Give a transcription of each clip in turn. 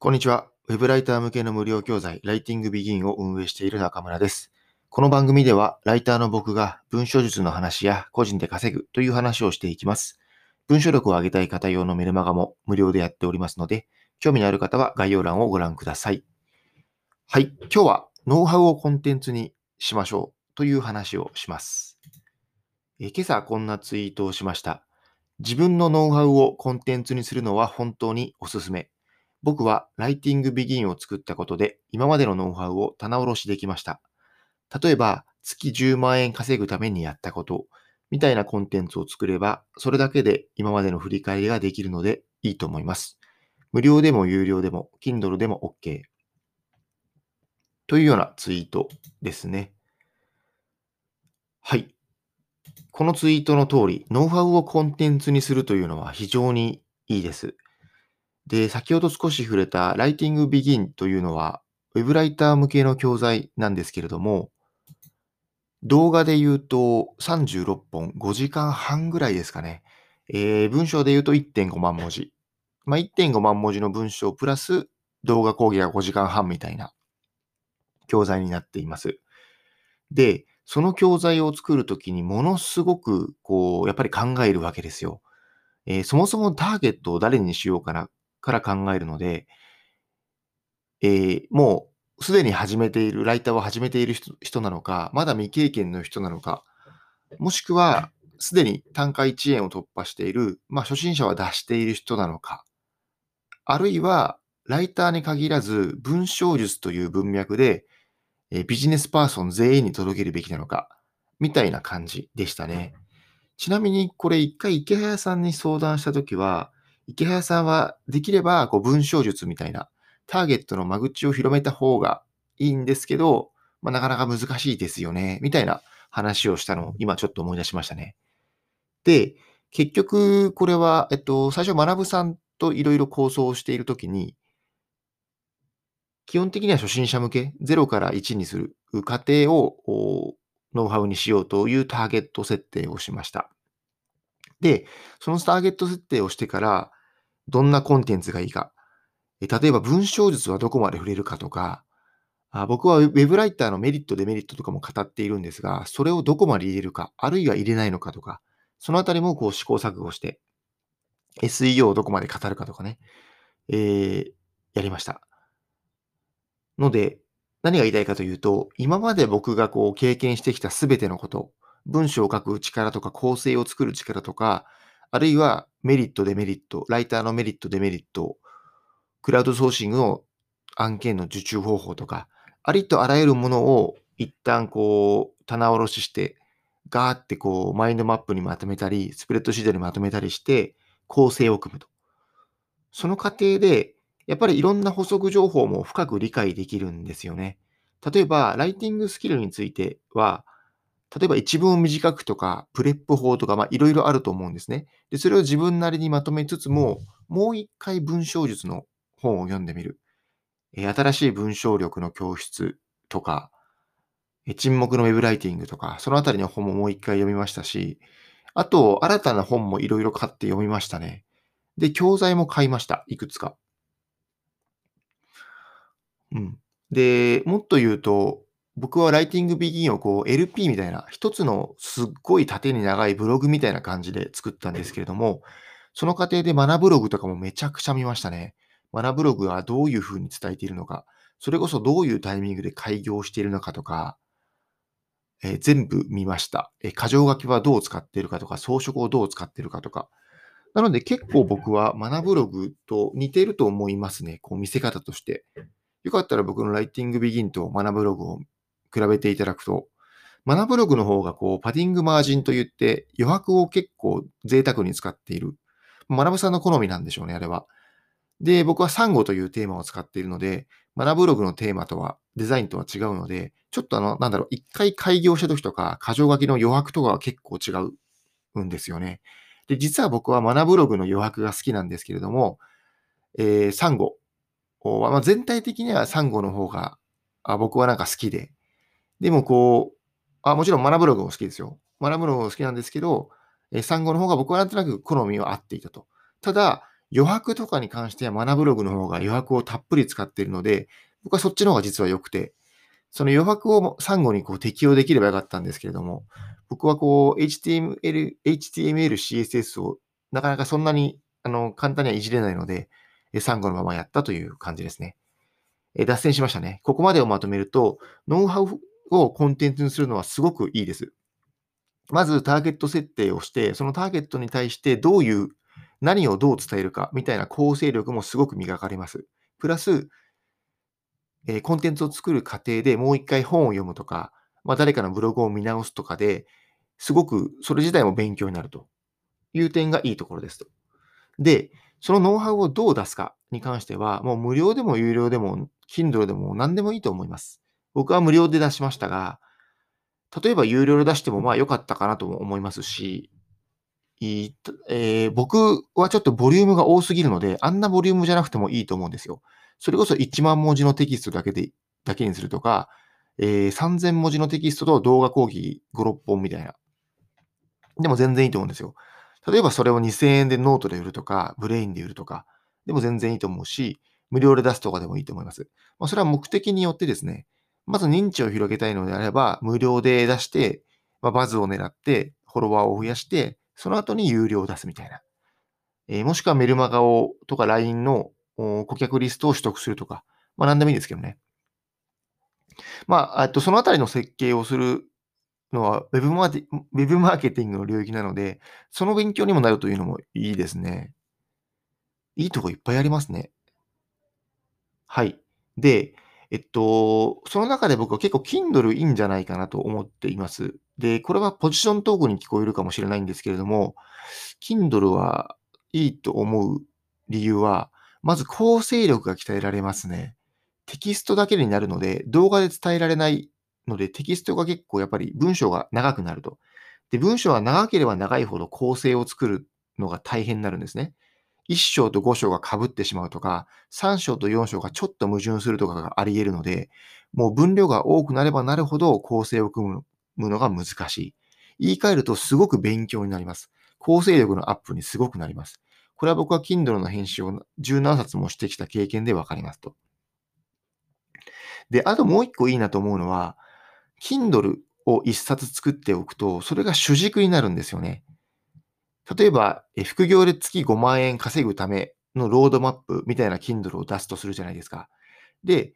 こんにちは。ウェブライター向けの無料教材、ライティングビギンを運営している中村です。この番組では、ライターの僕が文章術の話や個人で稼ぐという話をしていきます。文章力を上げたい方用のメルマガも無料でやっておりますので、興味のある方は概要欄をご覧ください。はい。今日はノウハウをコンテンツにしましょうという話をします。え今朝こんなツイートをしました。自分のノウハウをコンテンツにするのは本当におすすめ。僕はライティングビギンを作ったことで今までのノウハウを棚卸しできました。例えば月10万円稼ぐためにやったことみたいなコンテンツを作ればそれだけで今までの振り返りができるのでいいと思います。無料でも有料でも Kindle でも OK。というようなツイートですね。はい。このツイートの通り、ノウハウをコンテンツにするというのは非常にいいです。で、先ほど少し触れたライティングビギンというのは、ウェブライター向けの教材なんですけれども、動画で言うと36本、5時間半ぐらいですかね。えー、文章で言うと1.5万文字。まあ、1.5万文字の文章プラス動画講義が5時間半みたいな教材になっています。で、その教材を作るときにものすごく、こう、やっぱり考えるわけですよ。えー、そもそもターゲットを誰にしようかな、から考えるので、えー、もうすでに始めている、ライターを始めている人なのか、まだ未経験の人なのか、もしくは、すでに単価1円を突破している、まあ、初心者は出している人なのか、あるいは、ライターに限らず、文章術という文脈で、えビジネスパーソン全員に届けるべきなのか、みたいな感じでしたね。ちなみに、これ一回池早さんに相談したときは、池早さんはできればこう文章術みたいなターゲットの間口を広めた方がいいんですけど、まあ、なかなか難しいですよね、みたいな話をしたのを今ちょっと思い出しましたね。で、結局これは、えっと、最初学さんといろいろ構想をしているときに、基本的には初心者向け、0から1にする過程をノウハウにしようというターゲット設定をしました。で、そのターゲット設定をしてから、どんなコンテンツがいいか。例えば文章術はどこまで触れるかとか、僕は Web ライターのメリット、デメリットとかも語っているんですが、それをどこまで入れるか、あるいは入れないのかとか、そのあたりもこう試行錯誤して、SEO をどこまで語るかとかね、えー、やりました。ので、何が言いたいかというと、今まで僕がこう経験してきたすべてのこと、文章を書く力とか構成を作る力とか、あるいはメリット、デメリット、ライターのメリット、デメリット、クラウドソーシングの案件の受注方法とか、ありとあらゆるものを一旦こう棚卸しして、ガーってこうマインドマップにまとめたり、スプレッドシートにまとめたりして、構成を組むと。その過程で、やっぱりいろんな補足情報も深く理解できるんですよね。例えば、ライティングスキルについては、例えば一文を短くとか、 PREP 法とか、まあいろいろあると思うんですね。で、それを自分なりにまとめつつも、もう一回文章術の本を読んでみる。え新しい文章力の教室とか、え沈黙のウェブライティングとか、そのあたりの本ももう一回読みましたし、あと、新たな本もいろいろ買って読みましたね。で、教材も買いました。いくつか。うん。で、もっと言うと、僕はライティングビギンをこう LP みたいな、一つのすっごい縦に長いブログみたいな感じで作ったんですけれども、その過程でマナブログとかもめちゃくちゃ見ましたね。マナブログはどういうふうに伝えているのか、それこそどういうタイミングで開業しているのかとか、えー、全部見ました。えー、箇条書きはどう使っているかとか、装飾をどう使っているかとか。なので結構僕はマナブログと似ていると思いますね。こう見せ方として。よかったら僕のライティングビギンとマナブログを比べていただくと、マナブログの方がこうパディングマージンといって余白を結構贅沢に使っている。学ぶさんの好みなんでしょうね、あれは。で、僕はサンゴというテーマを使っているので、学ブログのテーマとは、デザインとは違うので、ちょっとあの、なんだろう、一回開業した時とか、箇条書きの余白とかは結構違うんですよね。で、実は僕は学ブログの余白が好きなんですけれども、えー、サンゴ。まあ、全体的にはサンゴの方があ僕はなんか好きで、でもこう、あもちろんマナブログも好きですよ。マナブログも好きなんですけど、え産後の方が僕はなんとなく好みは合っていたと。ただ、余白とかに関してはマナブログの方が余白をたっぷり使っているので、僕はそっちの方が実は良くて、その余白をサンゴにこう適用できればよかったんですけれども、僕はこう HTML、HTML、CSS をなかなかそんなにあの簡単にはいじれないので、サンゴのままやったという感じですね。脱線しましたね。ここまでをまとめると、ノウハウをコンテンツにするのはすごくいいです。まずターゲット設定をして、そのターゲットに対してどういう、何をどう伝えるかみたいな構成力もすごく磨かれます。プラス、えコンテンツを作る過程でもう一回本を読むとか、まあ、誰かのブログを見直すとかで、すごくそれ自体も勉強になるという点がいいところですと。で、そのノウハウをどう出すかに関しては、もう無料でも有料でも、Kindle でも何でもいいと思います。僕は無料で出しましたが、例えば有料で出してもまあ良かったかなとも思いますし、えー、僕はちょっとボリュームが多すぎるので、あんなボリュームじゃなくてもいいと思うんですよ。それこそ1万文字のテキストだけで、だけにするとか、えー、3000文字のテキストと動画講義5、6本みたいな。でも全然いいと思うんですよ。例えばそれを2000円でノートで売るとか、 Brain で売るとか、でも全然いいと思うし、無料で出すとかでもいいと思います。まあ、それは目的によってですね、まず認知を広げたいのであれば、無料で出して、まあ、バズを狙って、フォロワーを増やして、その後に有料を出すみたいな。えー、もしくはメルマガをとか LINE の顧客リストを取得するとか、まあ何でもいいですけどね。まあ、とそのあたりの設計をするのはウェブマーティ、ウェブマーケティングの領域なので、その勉強にもなるというのもいいですね。いいとこいっぱいありますね。はい。で、えっと、その中で僕は結構 Kindle いいんじゃないかなと思っています。で、これはポジショントークに聞こえるかもしれないんですけれども、Kindle はいいと思う理由は、まず構成力が鍛えられますね。テキストだけになるので、動画で伝えられないので、テキストが結構やっぱり文章が長くなると。で、文章が長ければ長いほど構成を作るのが大変になるんですね。1章と5章が被ってしまうとか、3章と4章がちょっと矛盾するとかがあり得るので、もう分量が多くなればなるほど構成を組むのが難しい。言い換えるとすごく勉強になります。構成力のアップにすごくなります。これは僕は Kindle の編集を17冊もしてきた経験でわかりますと。で、あともう一個いいなと思うのは、Kindle を一冊作っておくと、それが主軸になるんですよね。例えば、副業で月5万円稼ぐためのロードマップみたいな Kindle を出すとするじゃないですか。で、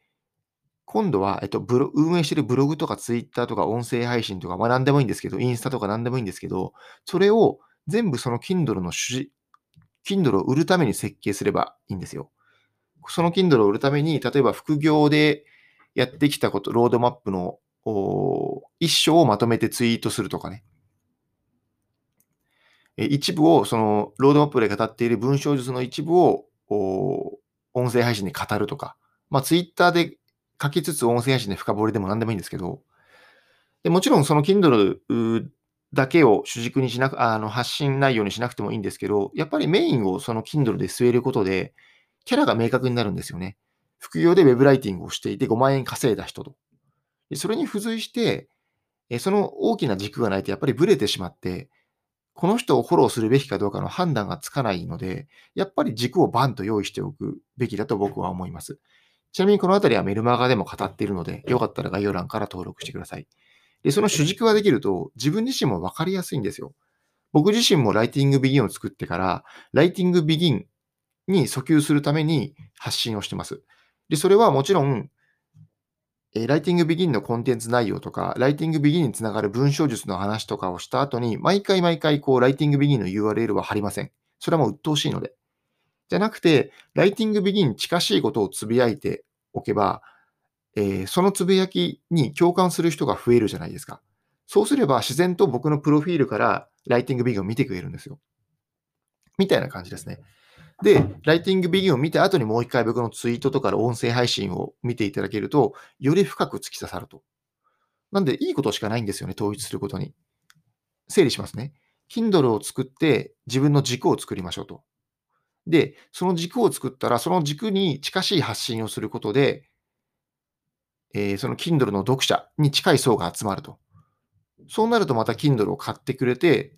今度は、えっと、ブロ運営してるブログとかツイッターとか音声配信とか、まあ何でもいいんですけど、インスタとか何でもいいんですけど、それを全部その Kindle の主、Kindle を売るために設計すればいいんですよ。その Kindle を売るために、例えば副業でやってきたこと、ロードマップの一章をまとめてツイートするとかね。一部を、その、ロードマップで語っている文章術の一部を、音声配信で語るとか、まあ、ツイッターで書きつつ音声配信で深掘りでも何でもいいんですけど、でもちろんその Kindle だけを主軸にしなく、あの、発信内容にしなくてもいいんですけど、やっぱりメインをその Kindle で据えることで、キャラが明確になるんですよね。副業で Web ライティングをしていて5万円稼いだ人と。それに付随して、その大きな軸がないとやっぱりブレてしまって、この人をフォローするべきかどうかの判断がつかないので、やっぱり軸をバンと用意しておくべきだと僕は思います。ちなみにこのあたりはメルマガでも語っているので、よかったら概要欄から登録してください。で、その主軸ができると、自分自身もわかりやすいんですよ。僕自身もライティングビギンを作ってから、ライティングビギンに訴求するために発信をしてます。で、それはもちろん、えライティングビギンのコンテンツ内容とか、ライティングビギンにつながる文章術の話とかをした後に、毎回毎回、こう、ライティングビギンの URL は貼りません。それはもう鬱陶しいので。じゃなくて、ライティングビギンに近しいことをつぶやいておけば、えー、そのつぶやきに共感する人が増えるじゃないですか。そうすれば自然と僕のプロフィールからライティングビギンを見てくれるんですよ。みたいな感じですね。で、ライティングビギンを見た後にもう一回僕のツイートとか音声配信を見ていただけると、より深く突き刺さると。なんで、いいことしかないんですよね、統一することに。整理しますね。Kindle を作って自分の軸を作りましょうと。で、その軸を作ったら、その軸に近しい発信をすることで、えー、その Kindle の読者に近い層が集まると。そうなるとまた Kindle を買ってくれて、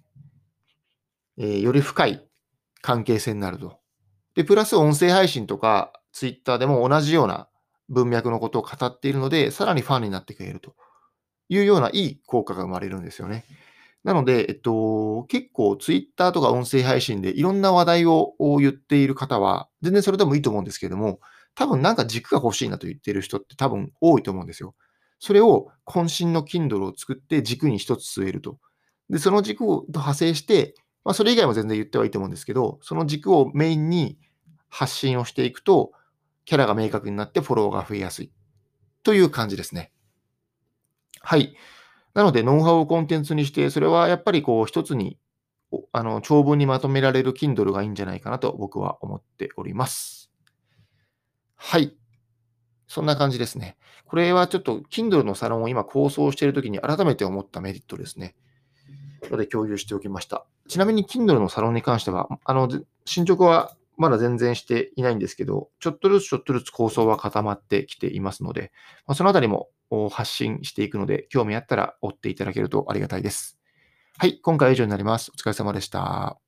えー、より深い関係性になるとで、プラス音声配信とか、ツイッターでも同じような文脈のことを語っているので、さらにファンになってくれるというようないい効果が生まれるんですよね。なので、えっと、結構ツイッターとか音声配信でいろんな話題を言っている方は、全然それでもいいと思うんですけども、多分なんか軸が欲しいなと言っている人って多分多いと思うんですよ。それを渾身の Kindle を作って軸に一つ据えると。で、その軸と派生して、まあ、それ以外も全然言ってはいいと思うんですけど、その軸をメインに発信をしていくと、キャラが明確になってフォローが増えやすいという感じですね。はい。なので、ノウハウをコンテンツにして、それはやっぱりこう一つに、あの、長文にまとめられる Kindle がいいんじゃないかなと僕は思っております。はい。そんな感じですね。これはちょっと Kindle のサロンを今構想しているときに改めて思ったメリットですね。ので共有しておきました。ちなみに Kindle のサロンに関しては、あの、進捗はまだ全然していないんですけど、ちょっとずつちょっとずつ構想は固まってきていますので、まあ、そのあたりも発信していくので、興味あったら追っていただけるとありがたいです。はい、今回は以上になります。お疲れ様でした。